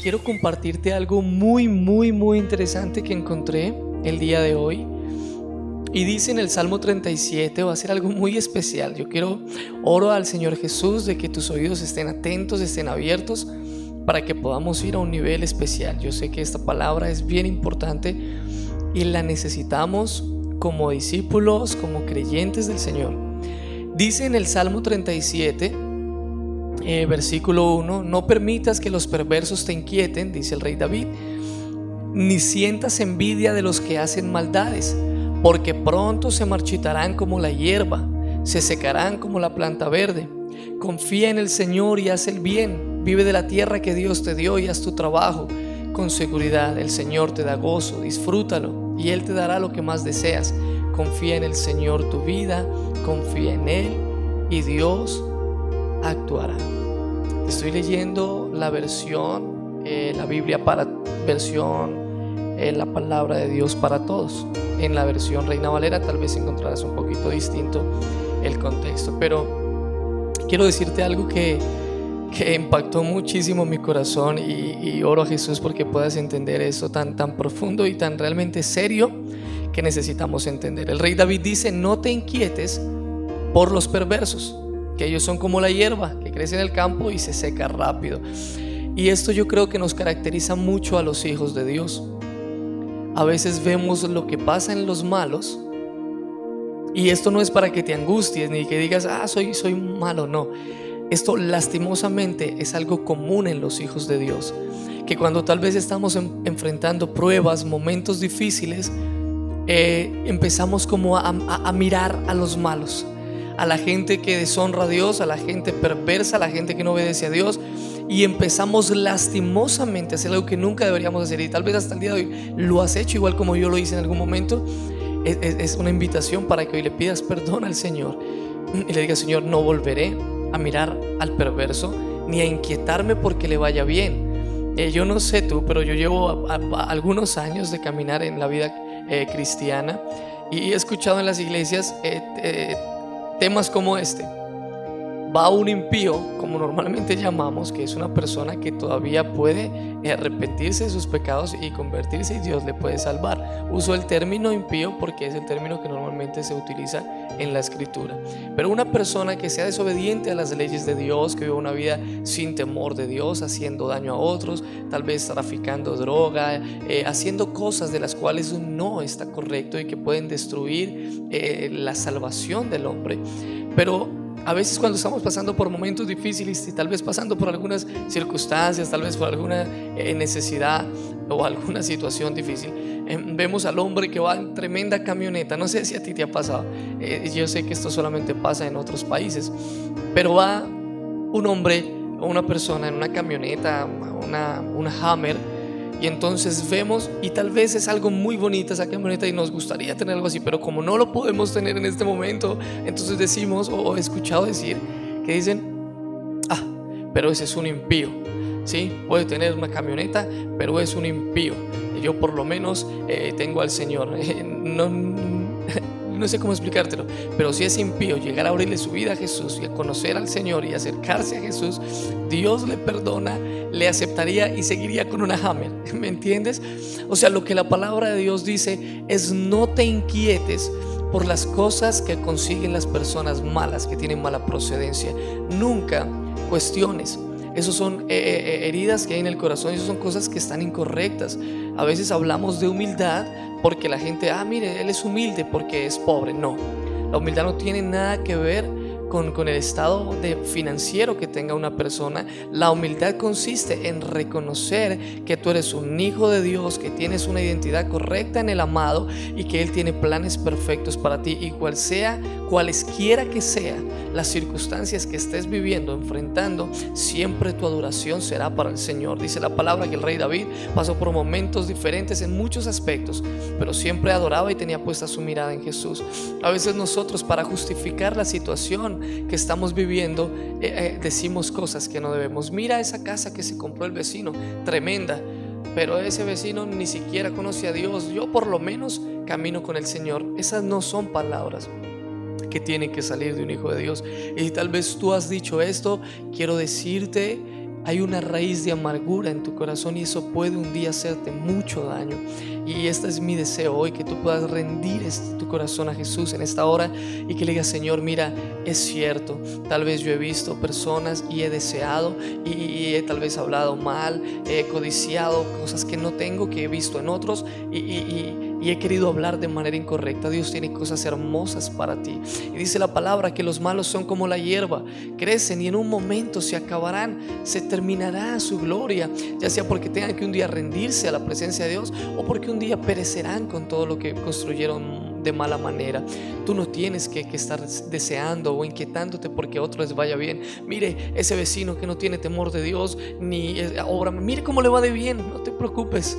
quiero compartirte algo muy, muy, muy interesante que encontré el día de hoy. Y dice en el Salmo 37, va a ser algo muy especial. Yo quiero, oro al Señor Jesús de que tus oídos estén atentos, estén abiertos, para que podamos ir a un nivel especial. Yo sé que esta palabra es bien importante y la necesitamos como discípulos, como creyentes del Señor. Dice en el Salmo 37, eh, versículo 1, no permitas que los perversos te inquieten, dice el rey David, ni sientas envidia de los que hacen maldades porque pronto se marchitarán como la hierba, se secarán como la planta verde. Confía en el Señor y haz el bien, vive de la tierra que Dios te dio y haz tu trabajo. Con seguridad el Señor te da gozo, disfrútalo y Él te dará lo que más deseas. Confía en el Señor tu vida, confía en Él y Dios actuará. Estoy leyendo la versión, eh, la Biblia para versión la palabra de Dios para todos. En la versión Reina Valera tal vez encontrarás un poquito distinto el contexto, pero quiero decirte algo que, que impactó muchísimo mi corazón y, oro a Jesús porque puedas entender eso tan, tan profundo y tan realmente serio que necesitamos entender. El rey David dice, no te inquietes por los perversos, que ellos son como la hierba que crece en el campo y se seca rápido. Y esto yo creo que nos caracteriza mucho a los hijos de Dios a veces vemos lo que pasa en los malos. Y esto no es para que te angusties ni que digas, ah, soy, soy malo, no. Esto lastimosamente es algo común en los hijos de Dios. Que cuando tal vez estamos enfrentando pruebas, momentos difíciles, eh, empezamos como a mirar a los malos, a la gente que deshonra a Dios, a la gente perversa, a la gente que no obedece a Dios y empezamos lastimosamente a hacer algo que nunca deberíamos hacer y tal vez hasta el día de hoy lo has hecho igual como yo lo hice en algún momento, es, una invitación para que hoy le pidas perdón al Señor y le digas, Señor, no volveré a mirar al perverso ni a inquietarme porque le vaya bien. Eh, yo no sé tú, pero yo llevo algunos años de caminar en la vida eh, cristiana y he escuchado en las iglesias eh, temas como este va un impío, como normalmente llamamos, que es una persona que todavía puede arrepentirse de sus pecados y convertirse y Dios le puede salvar. Uso el término impío porque es el término que normalmente se utiliza en la escritura. Pero una persona que sea desobediente a las leyes de Dios, que vive una vida sin temor de Dios, haciendo daño a otros, tal vez traficando droga, eh, haciendo cosas de las cuales no está correcto y que pueden destruir eh, la salvación del hombre. Pero a veces cuando estamos pasando por momentos difíciles y tal vez pasando por algunas circunstancias, tal vez por alguna eh, necesidad o alguna situación difícil, em, vemos al hombre que va en tremenda camioneta. No sé si a ti te ha pasado. Eh, yo sé que esto solamente pasa en otros países, pero va un hombre o una persona en una camioneta, una, una Hammer y entonces vemos, y tal vez es algo muy bonito esa camioneta y nos gustaría tener algo así, pero como no lo podemos tener en este momento, entonces decimos, o he escuchado decir, que dicen, ah, pero ese es un impío. Sí, puede tener una camioneta, pero es un impío. Yo por lo menos eh, tengo al Señor. no, no sé cómo explicártelo, pero si es impío llegar a abrirle su vida a Jesús y a conocer al Señor y acercarse a Jesús, Dios le perdona, le aceptaría y seguiría con una hammer. ¿Me entiendes? O sea, lo que la palabra de Dios dice es no te inquietes por las cosas que consiguen las personas malas, que tienen mala procedencia. Nunca cuestiones. Esas son eh, eh, eh, heridas que hay en el corazón, esas son cosas que están incorrectas. A veces hablamos de humildad porque la gente, ah, mire, él es humilde porque es pobre. No, la humildad no tiene nada que ver con, el estado de financiero que tenga una persona. La humildad consiste en reconocer que tú eres un hijo de Dios, que tienes una identidad correcta en el amado y que Él tiene planes perfectos para ti. Y cual sea, cualesquiera que sea las circunstancias que estés viviendo, enfrentando, siempre tu adoración será para el Señor. Dice la palabra que el rey David pasó por momentos diferentes en muchos aspectos, pero siempre adoraba y tenía puesta su mirada en Jesús. A veces nosotros para justificar la situación que estamos viviendo, eh, eh, decimos cosas que no debemos. Mira esa casa que se compró el vecino, tremenda, pero ese vecino ni siquiera conoce a Dios. Yo por lo menos camino con el Señor. Esas no son palabras que tienen que salir de un hijo de Dios. Y tal vez tú has dicho esto, quiero decirte hay una raíz de amargura en tu corazón y eso puede un día hacerte mucho daño. Y este es mi deseo hoy, que tú puedas rendir este, tu corazón a Jesús en esta hora y que le digas, Señor, mira, es cierto, tal vez yo he visto personas y he deseado y, he tal vez hablado mal, he codiciado cosas que no tengo, que he visto en otros y he querido hablar de manera incorrecta. Dios tiene cosas hermosas para ti. Y dice la palabra que los malos son como la hierba, crecen y en un momento se acabarán, se terminará su gloria, ya sea porque tengan que un día rendirse a la presencia de Dios o porque un día perecerán con todo lo que construyeron de mala manera. Tú no tienes que, estar deseando o inquietándote porque a otros les vaya bien. Mire, ese vecino que no tiene temor de Dios ni obra, mire cómo le va de bien, no te preocupes.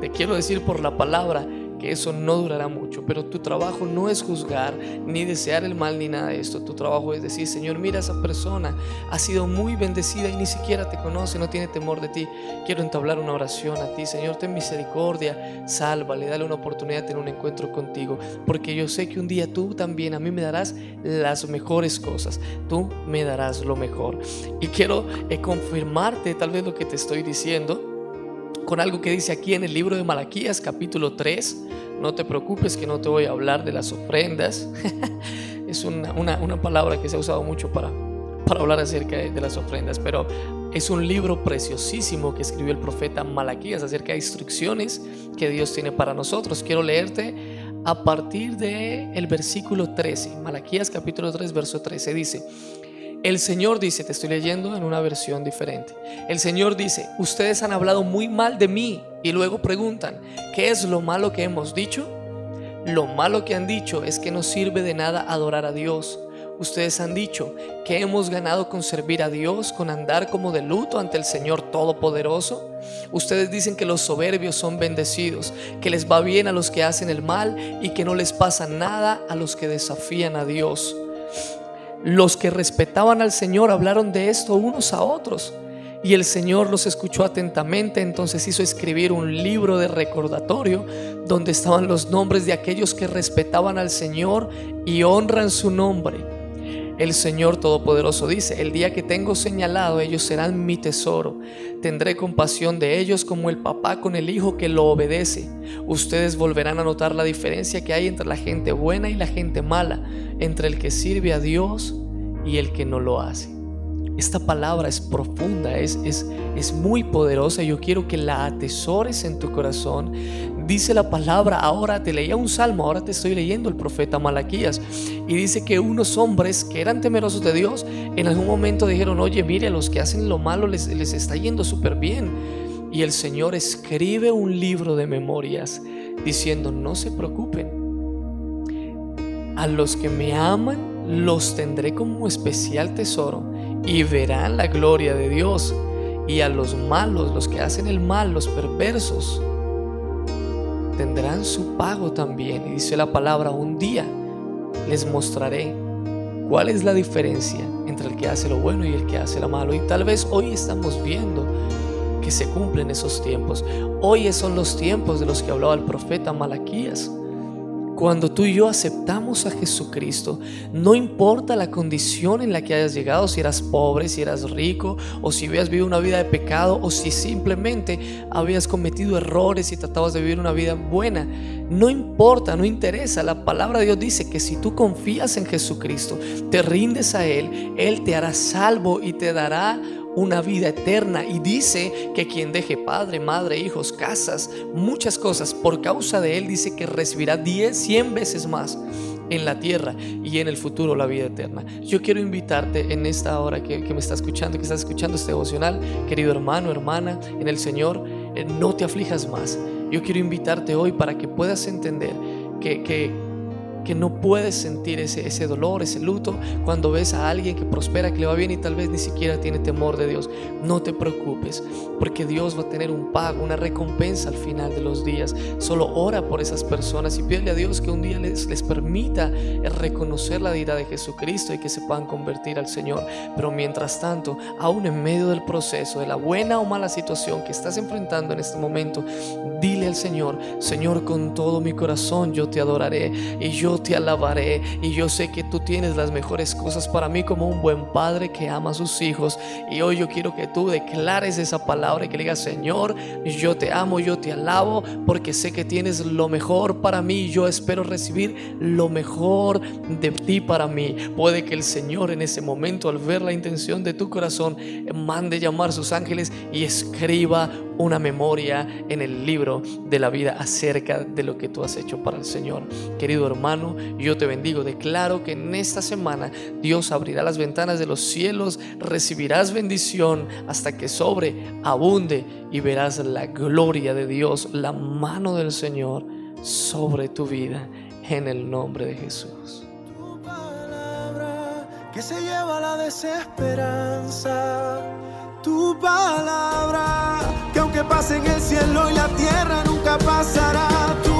Te quiero decir por la palabra eso no durará mucho, pero tu trabajo no es juzgar ni desear el mal ni nada de esto. Tu trabajo es decir, Señor, mira esa persona, ha sido muy bendecida y ni siquiera te conoce, no tiene temor de ti. Quiero entablar una oración a ti, Señor, ten misericordia, sálvale, dale una oportunidad de tener un encuentro contigo, porque yo sé que un día tú también a mí me darás las mejores cosas, tú me darás lo mejor. Y quiero eh, confirmarte tal vez lo que te estoy diciendo con algo que dice aquí en el libro de Malaquías capítulo 3. No te preocupes que no te voy a hablar de las ofrendas. es una, palabra que se ha usado mucho para, para hablar acerca de, las ofrendas, pero es un libro preciosísimo que escribió el profeta Malaquías acerca de instrucciones que Dios tiene para nosotros. Quiero leerte a partir del el versículo 13. Malaquías capítulo 3, verso 13 dice, el Señor dice, te estoy leyendo en una versión diferente. El Señor dice, ustedes han hablado muy mal de mí y luego preguntan, ¿qué es lo malo que hemos dicho? Lo malo que han dicho es que no sirve de nada adorar a Dios. Ustedes han dicho que hemos ganado con servir a Dios, con andar como de luto ante el Señor Todopoderoso. Ustedes dicen que los soberbios son bendecidos, que les va bien a los que hacen el mal y que no les pasa nada a los que desafían a Dios. Los que respetaban al Señor hablaron de esto unos a otros. Y el Señor los escuchó atentamente, entonces hizo escribir un libro de recordatorio donde estaban los nombres de aquellos que respetaban al Señor y honran su nombre. El Señor Todopoderoso dice, el día que tengo señalado ellos serán mi tesoro. Tendré compasión de ellos como el papá con el hijo que lo obedece. Ustedes volverán a notar la diferencia que hay entre la gente buena y la gente mala entre el que sirve a Dios y el que no lo hace. Esta palabra es profunda, es, es, es muy poderosa. Yo quiero que la atesores en tu corazón. Dice la palabra, ahora te leía un salmo, ahora te estoy leyendo el profeta Malaquías. Y dice que unos hombres que eran temerosos de Dios, en algún momento dijeron, oye, mire, los que hacen lo malo les, les está yendo súper bien. Y el Señor escribe un libro de memorias diciendo, no se preocupen a los que me aman los tendré como especial tesoro y verán la gloria de Dios. Y a los malos, los que hacen el mal, los perversos, tendrán su pago también. Y dice la palabra, un día les mostraré cuál es la diferencia entre el que hace lo bueno y el que hace lo malo. Y tal vez hoy estamos viendo que se cumplen esos tiempos. Hoy son los tiempos de los que hablaba el profeta Malaquías. Cuando tú y yo aceptamos a Jesucristo, no importa la condición en la que hayas llegado, si eras pobre, si eras rico, o si habías vivido una vida de pecado, o si simplemente habías cometido errores y tratabas de vivir una vida buena, no importa, no interesa. La palabra de Dios dice que si tú confías en Jesucristo, te rindes a Él, Él te hará salvo y te dará una vida eterna y dice que quien deje padre, madre, hijos, casas, muchas cosas, por causa de él dice que recibirá 10, 100 veces más en la tierra y en el futuro la vida eterna. Yo quiero invitarte en esta hora que, me está escuchando, que estás escuchando este devocional, querido hermano, hermana, en el Señor, eh, no te aflijas más. Yo quiero invitarte hoy para que puedas entender que, que que no puedes sentir ese, ese dolor, ese luto, cuando ves a alguien que prospera, que le va bien y tal vez ni siquiera tiene temor de Dios. No te preocupes, porque Dios va a tener un pago, una recompensa al final de los días. Solo ora por esas personas y pídele a Dios que un día les, les permita reconocer la deidad de Jesucristo y que se puedan convertir al Señor. Pero mientras tanto, aún en medio del proceso, de la buena o mala situación que estás enfrentando en este momento, dile al Señor, Señor, con todo mi corazón yo te adoraré y yo te alabaré y yo sé que tú tienes las mejores cosas para mí como un buen padre que ama a sus hijos. Y hoy yo quiero que tú declares esa palabra y que le digas, Señor, yo te amo, yo te alabo porque sé que tienes lo mejor para mí. Yo espero recibir lo mejor de ti para mí. Puede que el Señor en ese momento al ver la intención de tu corazón mande llamar a sus ángeles y escriba una memoria en el libro de la vida acerca de lo que tú has hecho para el Señor. Querido hermano, yo te bendigo. Declaro que en esta semana Dios abrirá las ventanas de los cielos, recibirás bendición hasta que sobre, abunde y verás la gloria de Dios, la mano del Señor sobre tu vida en el nombre de Jesús. Que se lleva la desesperanza. Tu palabra que aunque pase en el cielo y la tierra nunca pasará.